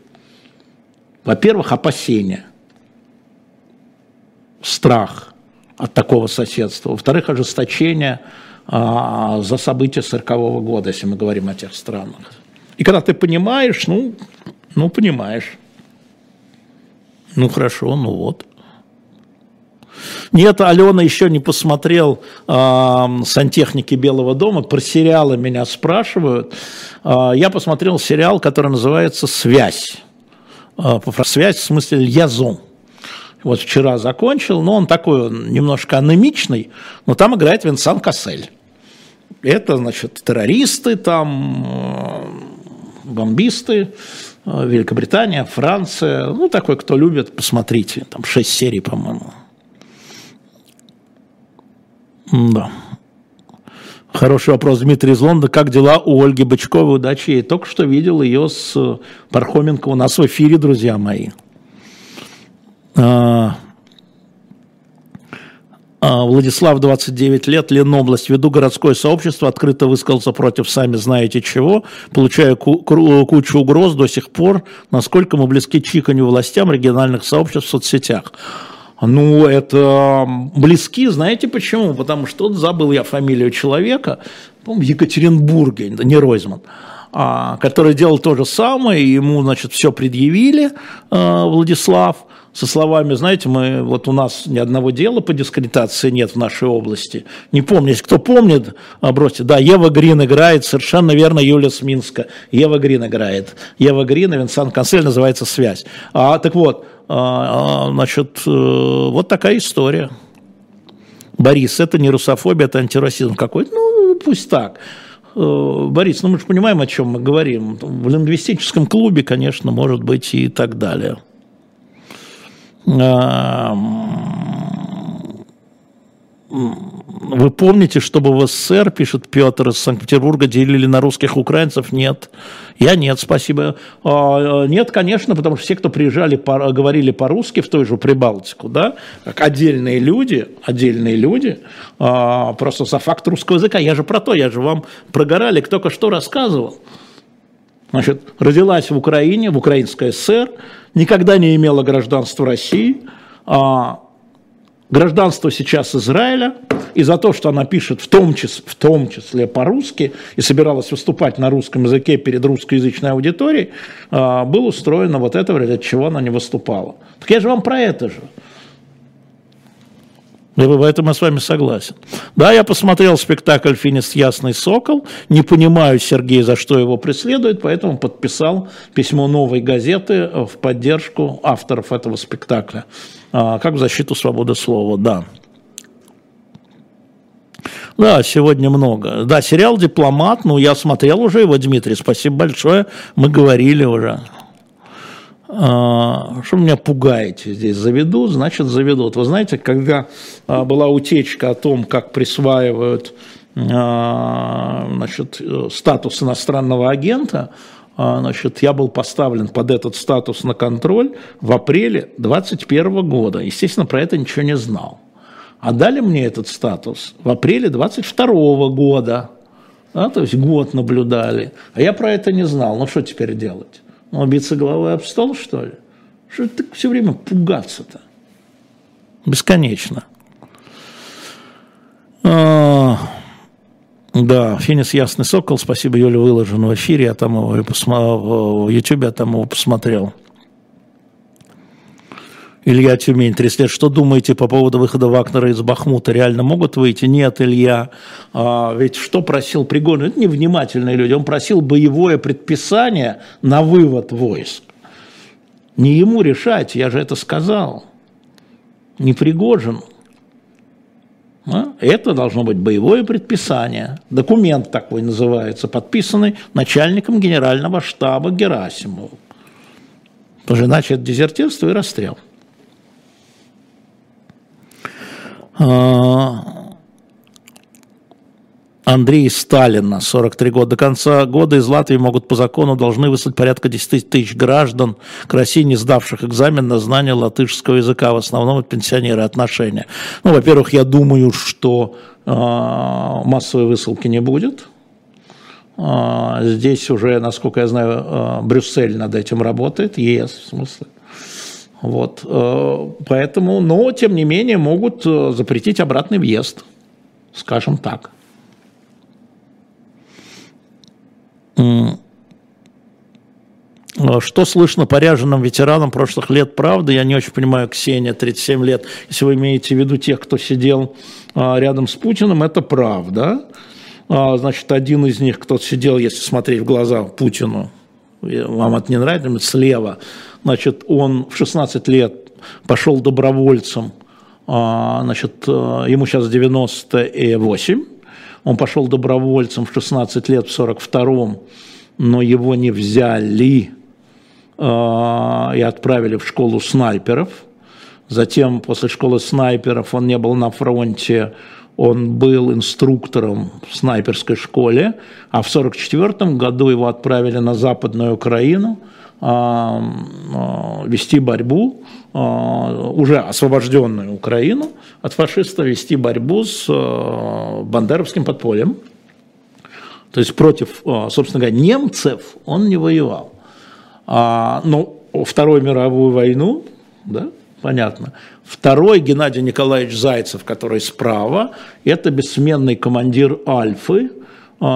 Speaker 2: Во-первых, опасения, страх от такого соседства. Во-вторых, ожесточение – а, за события 40 года, если мы говорим о тех странах. И когда ты понимаешь, ну, ну понимаешь. Ну хорошо, ну вот. Нет, Алена еще не посмотрел э, «Сантехники Белого дома». Про сериалы меня спрашивают. Э, я посмотрел сериал, который называется «Связь». Э, «Связь» в смысле «Льязон». Вот вчера закончил, но он такой немножко анемичный, но там играет Винсан Кассель. Это, значит, террористы там, э, бомбисты, э, Великобритания, Франция. Ну, такой, кто любит, посмотрите. Там шесть серий, по-моему. Да. Хороший вопрос, Дмитрий из Лондона. Как дела у Ольги Бычковой? Удачи. Я только что видел ее с Пархоменко у нас в эфире, друзья мои. А, Владислав, 29 лет, Ленобласть. Веду городское сообщество, открыто высказался против сами знаете чего, получая кучу угроз до сих пор, насколько мы близки чиканью властям региональных сообществ в соцсетях. Ну, это близки, знаете почему? Потому что забыл я фамилию человека, по-моему, Екатеринбурге, не Ройзман, а, который делал то же самое, ему, значит, все предъявили, а, Владислав, со словами, знаете, мы, вот у нас ни одного дела по дискредитации нет в нашей области. Не помню, если кто помнит, бросьте. Да, Ева Грин играет, совершенно верно, Юлия Сминска. Ева Грин играет. Ева Грин и Винсан Консель называется «Связь». А, так вот, а, а, значит, э, вот такая история. Борис, это не русофобия, это антирасизм какой-то. Ну, пусть так. Э, Борис, ну мы же понимаем, о чем мы говорим. В лингвистическом клубе, конечно, может быть и так далее. Вы помните, чтобы в СССР, пишет Петр из Санкт-Петербурга, делили на русских украинцев? Нет. Я нет, спасибо. А, нет, конечно, потому что все, кто приезжали, говорили по-русски в той же Прибалтику, да, как отдельные люди, отдельные люди, а, просто за факт русского языка. Я же про то, я же вам про Горалик только что рассказывал. Значит, родилась в Украине, в Украинской ССР, никогда не имела гражданства России, а гражданство сейчас Израиля, и за то, что она пишет в том числе, в том числе по-русски и собиралась выступать на русском языке перед русскоязычной аудиторией, а, было устроено вот это, ради чего она не выступала. Так я же вам про это же. И в этом я с вами согласен. Да, я посмотрел спектакль «Финист Ясный Сокол». Не понимаю, Сергей, за что его преследует, поэтому подписал письмо «Новой газеты» в поддержку авторов этого спектакля. А, как в защиту свободы слова, да. Да, сегодня много. Да, сериал «Дипломат», ну, я смотрел уже его, Дмитрий, спасибо большое, мы говорили уже. А, что меня пугаете здесь? Заведут, значит заведут. Вы знаете, когда а, была утечка о том, как присваивают а, значит, статус иностранного агента, значит, я был поставлен под этот статус на контроль в апреле 2021 года. Естественно, про это ничего не знал. А дали мне этот статус в апреле 2022 года. Да, то есть год наблюдали. А я про это не знал. Ну что теперь делать? Он биться головой об стол, что ли? Что ты все время пугаться-то? Бесконечно. А, да, Финис Ясный Сокол, спасибо, Юля, выложен в эфире, я там его в Ютубе, я там его посмотрел. Илья Тюмень, 30 лет. Что думаете по поводу выхода Вагнера из Бахмута? Реально могут выйти? Нет, Илья. А, ведь что просил Пригожин? Это невнимательные люди. Он просил боевое предписание на вывод войск. Не ему решать, я же это сказал. Не Пригожину. А? Это должно быть боевое предписание. Документ такой называется, подписанный начальником генерального штаба Герасимовым. Потому что иначе это дезертирство и расстрел. А, Андрей Сталина, 43 года. До конца года из Латвии могут по закону должны выслать порядка 10 тысяч граждан к России, не сдавших экзамен на знание латышского языка. В основном это пенсионеры отношения. Ну, во-первых, я думаю, что э, массовой высылки не будет. Э, здесь уже, насколько я знаю, э, Брюссель над этим работает, ЕС в смысле. Вот, э, поэтому, но, тем не менее, могут э, запретить обратный въезд, скажем так. Что слышно по ряженым ветеранам прошлых лет, правда? Я не очень понимаю, Ксения, 37 лет. Если вы имеете в виду тех, кто сидел а, рядом с Путиным, это правда. А, значит, один из них, кто сидел, если смотреть в глаза Путину, вам это не нравится, слева, значит, он в 16 лет пошел добровольцем, а, значит, ему сейчас 98, он пошел добровольцем в 16 лет, в 42-м, но его не взяли э, и отправили в школу снайперов. Затем, после школы снайперов, он не был на фронте, он был инструктором в снайперской школе, а в 1944 году его отправили на Западную Украину э, э, вести борьбу Э, уже освобожденную Украину от фашистов вести борьбу с бандеровским подпольем. То есть против, собственно говоря, немцев он не воевал. А, но Вторую мировую войну, да, понятно. Второй Геннадий Николаевич Зайцев, который справа, это бессменный командир Альфы,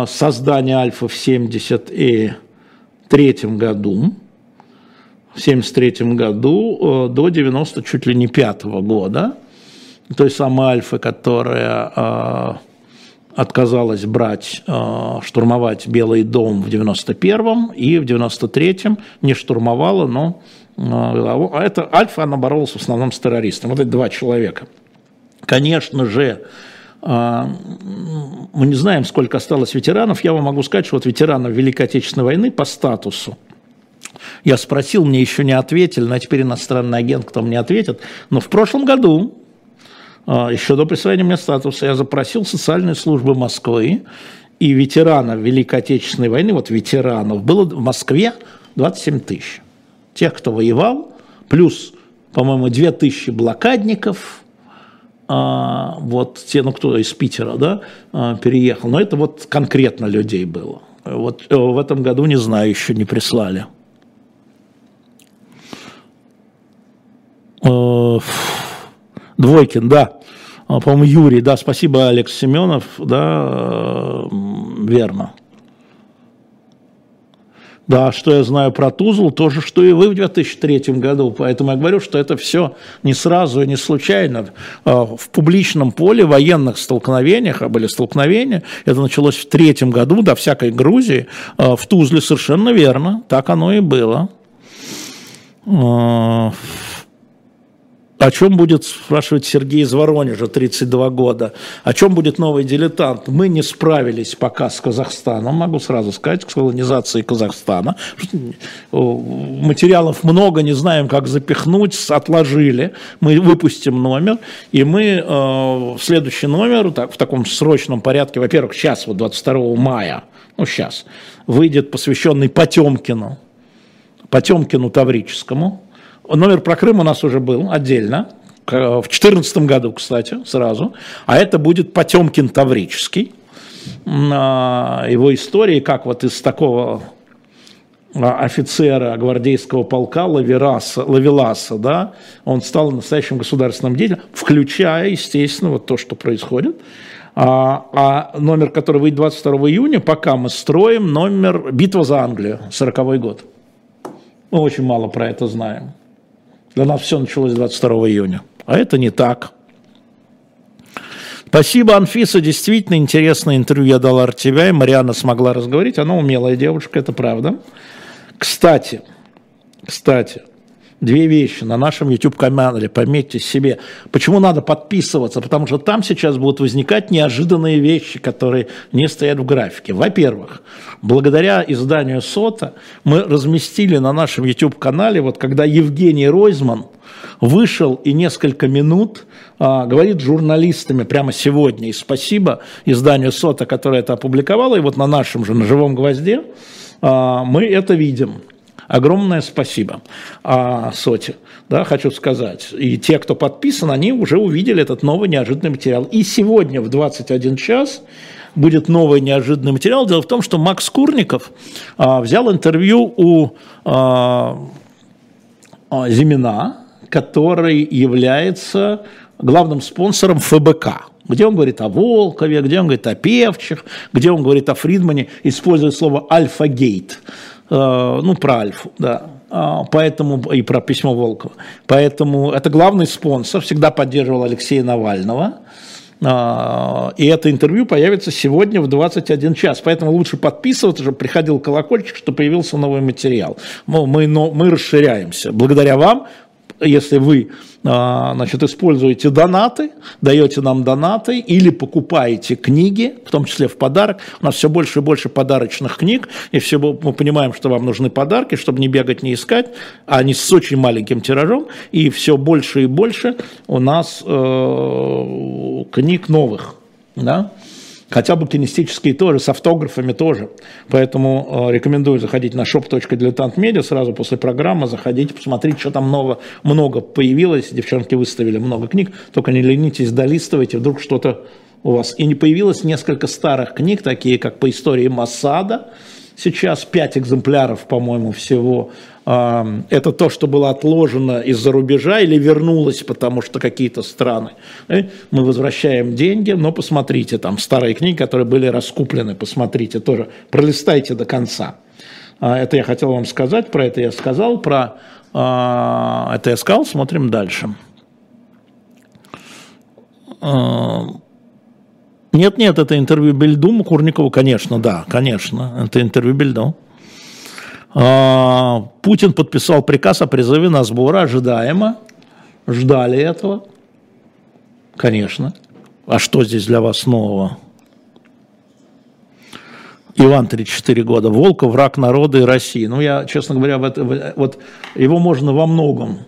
Speaker 2: создание Альфы в 1973 году. В 1973 году э, до 90 чуть ли не пятого года, той самой Альфы, которая э, отказалась брать, штурмовать Белый дом в 91-м и в 93-м не штурмовала, но а это Альфа, она боролась в основном с террористами. Вот эти два человека. Конечно же, мы не знаем, сколько осталось ветеранов. Я вам могу сказать, что вот ветеранов Великой Отечественной войны по статусу я спросил, мне еще не ответили, но теперь иностранный агент, кто мне ответит. Но в прошлом году, а, еще до присвоения мне статуса, я запросил социальные службы Москвы, и ветеранов Великой Отечественной войны, вот ветеранов, было в Москве 27 тысяч. Тех, кто воевал, плюс, по-моему, 2 тысячи блокадников, а, вот те, ну кто из Питера, да, а, переехал. Но это вот конкретно людей было. Вот э, в этом году, не знаю, еще не прислали. Э, Двойкин, да. А, по-моему, Юрий, да, спасибо, Алекс Семенов, да, верно. Да, что я знаю про Тузлу, то же, что и вы в 2003 году. Поэтому я говорю, что это все не сразу и не случайно. А, в публичном поле военных столкновениях, а были столкновения, это началось в третьем году, до всякой Грузии, а, в Тузле совершенно верно, так оно и было. О чем будет спрашивать Сергей из Воронежа, 32 года? О чем будет новый дилетант? Мы не справились пока с Казахстаном, могу сразу сказать, с колонизацией Казахстана. Материалов много, не знаем, как запихнуть, отложили. Мы выпустим номер, и мы э, следующий номер, так, в таком срочном порядке, во-первых, сейчас, вот 22 мая, ну сейчас, выйдет посвященный Потемкину, Потемкину Таврическому, Номер про Крым у нас уже был отдельно, в 2014 году, кстати, сразу. А это будет Потемкин Таврический. Его истории, как вот из такого а, офицера гвардейского полка Лавеласа, Лавеласа, да, он стал настоящим государственным деятелем, включая, естественно, вот то, что происходит. А, а номер, который выйдет 22 июня, пока мы строим номер «Битва за Англию», 40 год. Мы очень мало про это знаем. Для нас все началось 22 июня. А это не так. Спасибо, Анфиса. Действительно интересное интервью я дала Артевя, и Мариана смогла разговорить. Она умелая девушка, это правда. Кстати, кстати, две вещи на нашем YouTube-канале, пометьте себе. Почему надо подписываться? Потому что там сейчас будут возникать неожиданные вещи, которые не стоят в графике. Во-первых, благодаря изданию СОТа мы разместили на нашем YouTube-канале, вот когда Евгений Ройзман вышел и несколько минут а, говорит журналистами прямо сегодня. И спасибо изданию СОТа, которое это опубликовало. И вот на нашем же, на «Живом гвозде» а, мы это видим. Огромное спасибо а, Соте, да, хочу сказать. И те, кто подписан, они уже увидели этот новый неожиданный материал. И сегодня в 21 час будет новый неожиданный материал. Дело в том, что Макс Курников а, взял интервью у а, а, Зимина, который является главным спонсором ФБК где он говорит о Волкове, где он говорит о Певчих, где он говорит о Фридмане, используя слово «альфа-гейт», ну, про Альфу, да, а, поэтому и про письмо Волкова. Поэтому это главный спонсор, всегда поддерживал Алексея Навального. А, и это интервью появится сегодня в 21 час. Поэтому лучше подписываться, чтобы приходил колокольчик, что появился новый материал. Мы, мы, мы расширяемся. Благодаря вам если вы а, значит, используете донаты, даете нам донаты или покупаете книги, в том числе в подарок. У нас все больше и больше подарочных книг, и все мы понимаем, что вам нужны подарки, чтобы не бегать, не искать, а они с очень маленьким тиражом, и все больше и больше у нас э, книг новых. Да? Хотя бы кинестические тоже, с автографами тоже. Поэтому э, рекомендую заходить на shop.diletant.media сразу после программы, заходите, посмотрите, что там много, много появилось. Девчонки выставили много книг, только не ленитесь, долистывайте, вдруг что-то у вас. И не появилось несколько старых книг, такие как по истории Масада, сейчас пять экземпляров, по-моему, всего это то, что было отложено из-за рубежа или вернулось, потому что какие-то страны. Э, мы возвращаем деньги, но посмотрите, там старые книги, которые были раскуплены, посмотрите тоже, пролистайте до конца. А, это я хотел вам сказать, про это я сказал, про а, это я сказал, смотрим дальше. Нет, нет, это интервью Бельду Курникову, конечно, да, конечно, это интервью Бельду. А, Путин подписал приказ о призыве на сборы, ожидаемо, ждали этого, конечно. А что здесь для вас нового? Иван, 34 года. Волков, враг народа и России. Ну, я, честно говоря, вот его можно во многом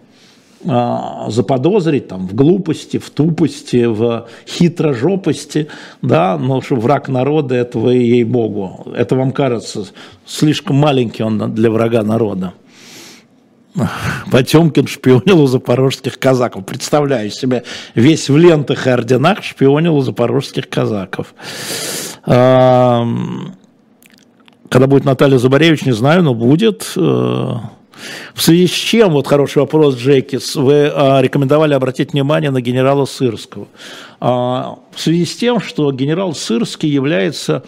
Speaker 2: заподозрить там, в глупости, в тупости, в хитрожопости, да, но что враг народа этого и ей-богу. Это вам кажется слишком маленький он для врага народа. Потемкин шпионил у запорожских казаков. Представляю себе, весь в лентах и орденах шпионил у запорожских казаков. Когда будет Наталья Зубаревич, не знаю, но будет. В связи с чем, вот хороший вопрос, Джекис, вы а, рекомендовали обратить внимание на генерала Сырского. А, в связи с тем, что генерал Сырский является,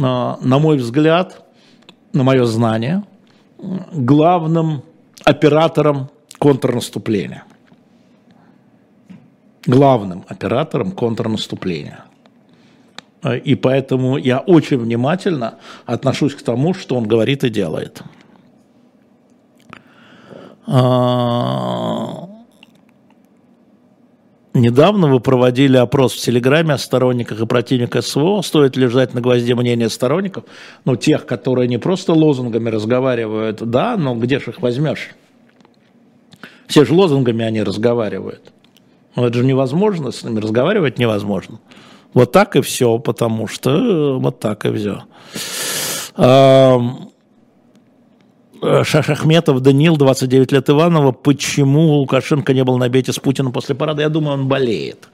Speaker 2: а, на мой взгляд, на мое знание, главным оператором контрнаступления. Главным оператором контрнаступления. И поэтому я очень внимательно отношусь к тому, что он говорит и делает. А, недавно вы проводили опрос в Телеграме о сторонниках и противниках СВО. Стоит ли ждать на гвозде мнения сторонников? Ну, тех, которые не просто лозунгами разговаривают, да, но где же их возьмешь? Все же лозунгами они разговаривают. Но это же невозможно, с ними разговаривать невозможно. Вот так и все, потому что э, вот так и все. Э, Шашахметов Даниил, 29 лет Иванова, почему Лукашенко не был на бете с Путиным после парада? Я думаю, он болеет.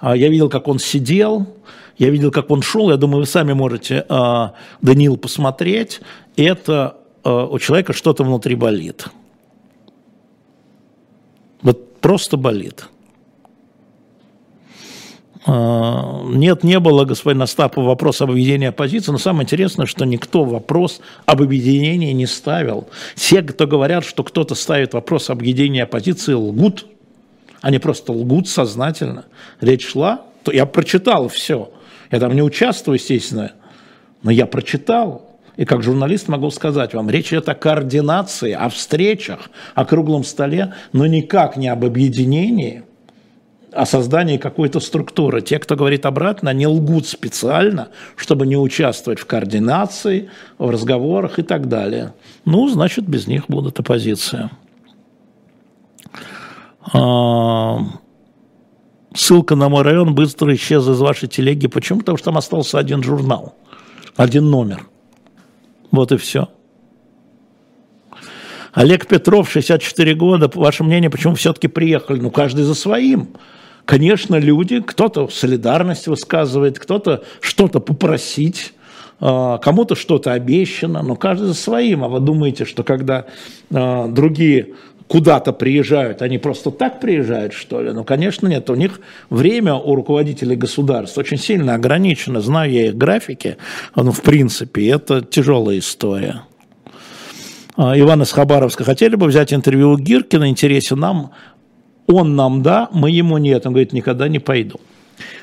Speaker 2: А, я видел, как он сидел, я видел, как он шел. Я думаю, вы сами можете, а, Даниил, посмотреть. Это а, у человека что-то внутри болит. Вот просто болит. А, нет, не было, господин Остапов, вопроса об объединении оппозиции, но самое интересное, что никто вопрос об объединении не ставил. Все, кто говорят, что кто-то ставит вопрос об объединении оппозиции, лгут. Они просто лгут сознательно. Речь шла, то я прочитал все. Я там не участвую, естественно, но я прочитал. И как журналист могу сказать вам, речь идет о координации, о встречах, о круглом столе, но никак не об объединении – о создании какой-то структуры. Те, кто говорит обратно, они лгут специально, чтобы не участвовать в координации, в разговорах и так далее. Ну, значит, без них будут оппозиция. А, ссылка на мой район быстро исчезла из вашей телеги. Почему? Потому что там остался один журнал, один номер. Вот и все. Олег Петров, 64 года. Ваше мнение, почему все-таки приехали? Ну, каждый за своим. Конечно, люди, кто-то солидарность высказывает, кто-то что-то попросить, а, кому-то что-то обещано, но каждый за своим. А вы думаете, что когда а, другие куда-то приезжают, они просто так приезжают, что ли? Ну, конечно, нет. У них время у руководителей государств очень сильно ограничено. Знаю я их графики, ну, в принципе, это тяжелая история. А, Иван из Хабаровска. Хотели бы взять интервью у Гиркина? Интересен нам. Он нам да, мы ему нет. Он говорит, никогда не пойду.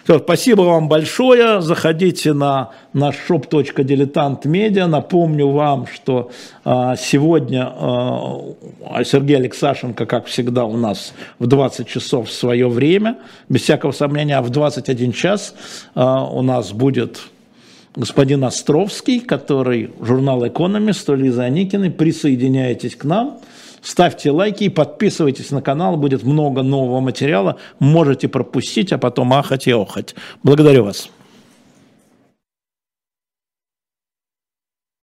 Speaker 2: Все, спасибо вам большое. Заходите на наш shop.diletant.media. Напомню вам, что а, сегодня а, Сергей Алексашенко, как всегда, у нас в 20 часов свое время, без всякого сомнения, а в 21 час а, у нас будет господин Островский, который журнал «Экономист», Лиза Аникиной. Присоединяйтесь к нам. Ставьте лайки и подписывайтесь на канал, будет много нового материала. Можете пропустить, а потом ахать и охать. Благодарю вас.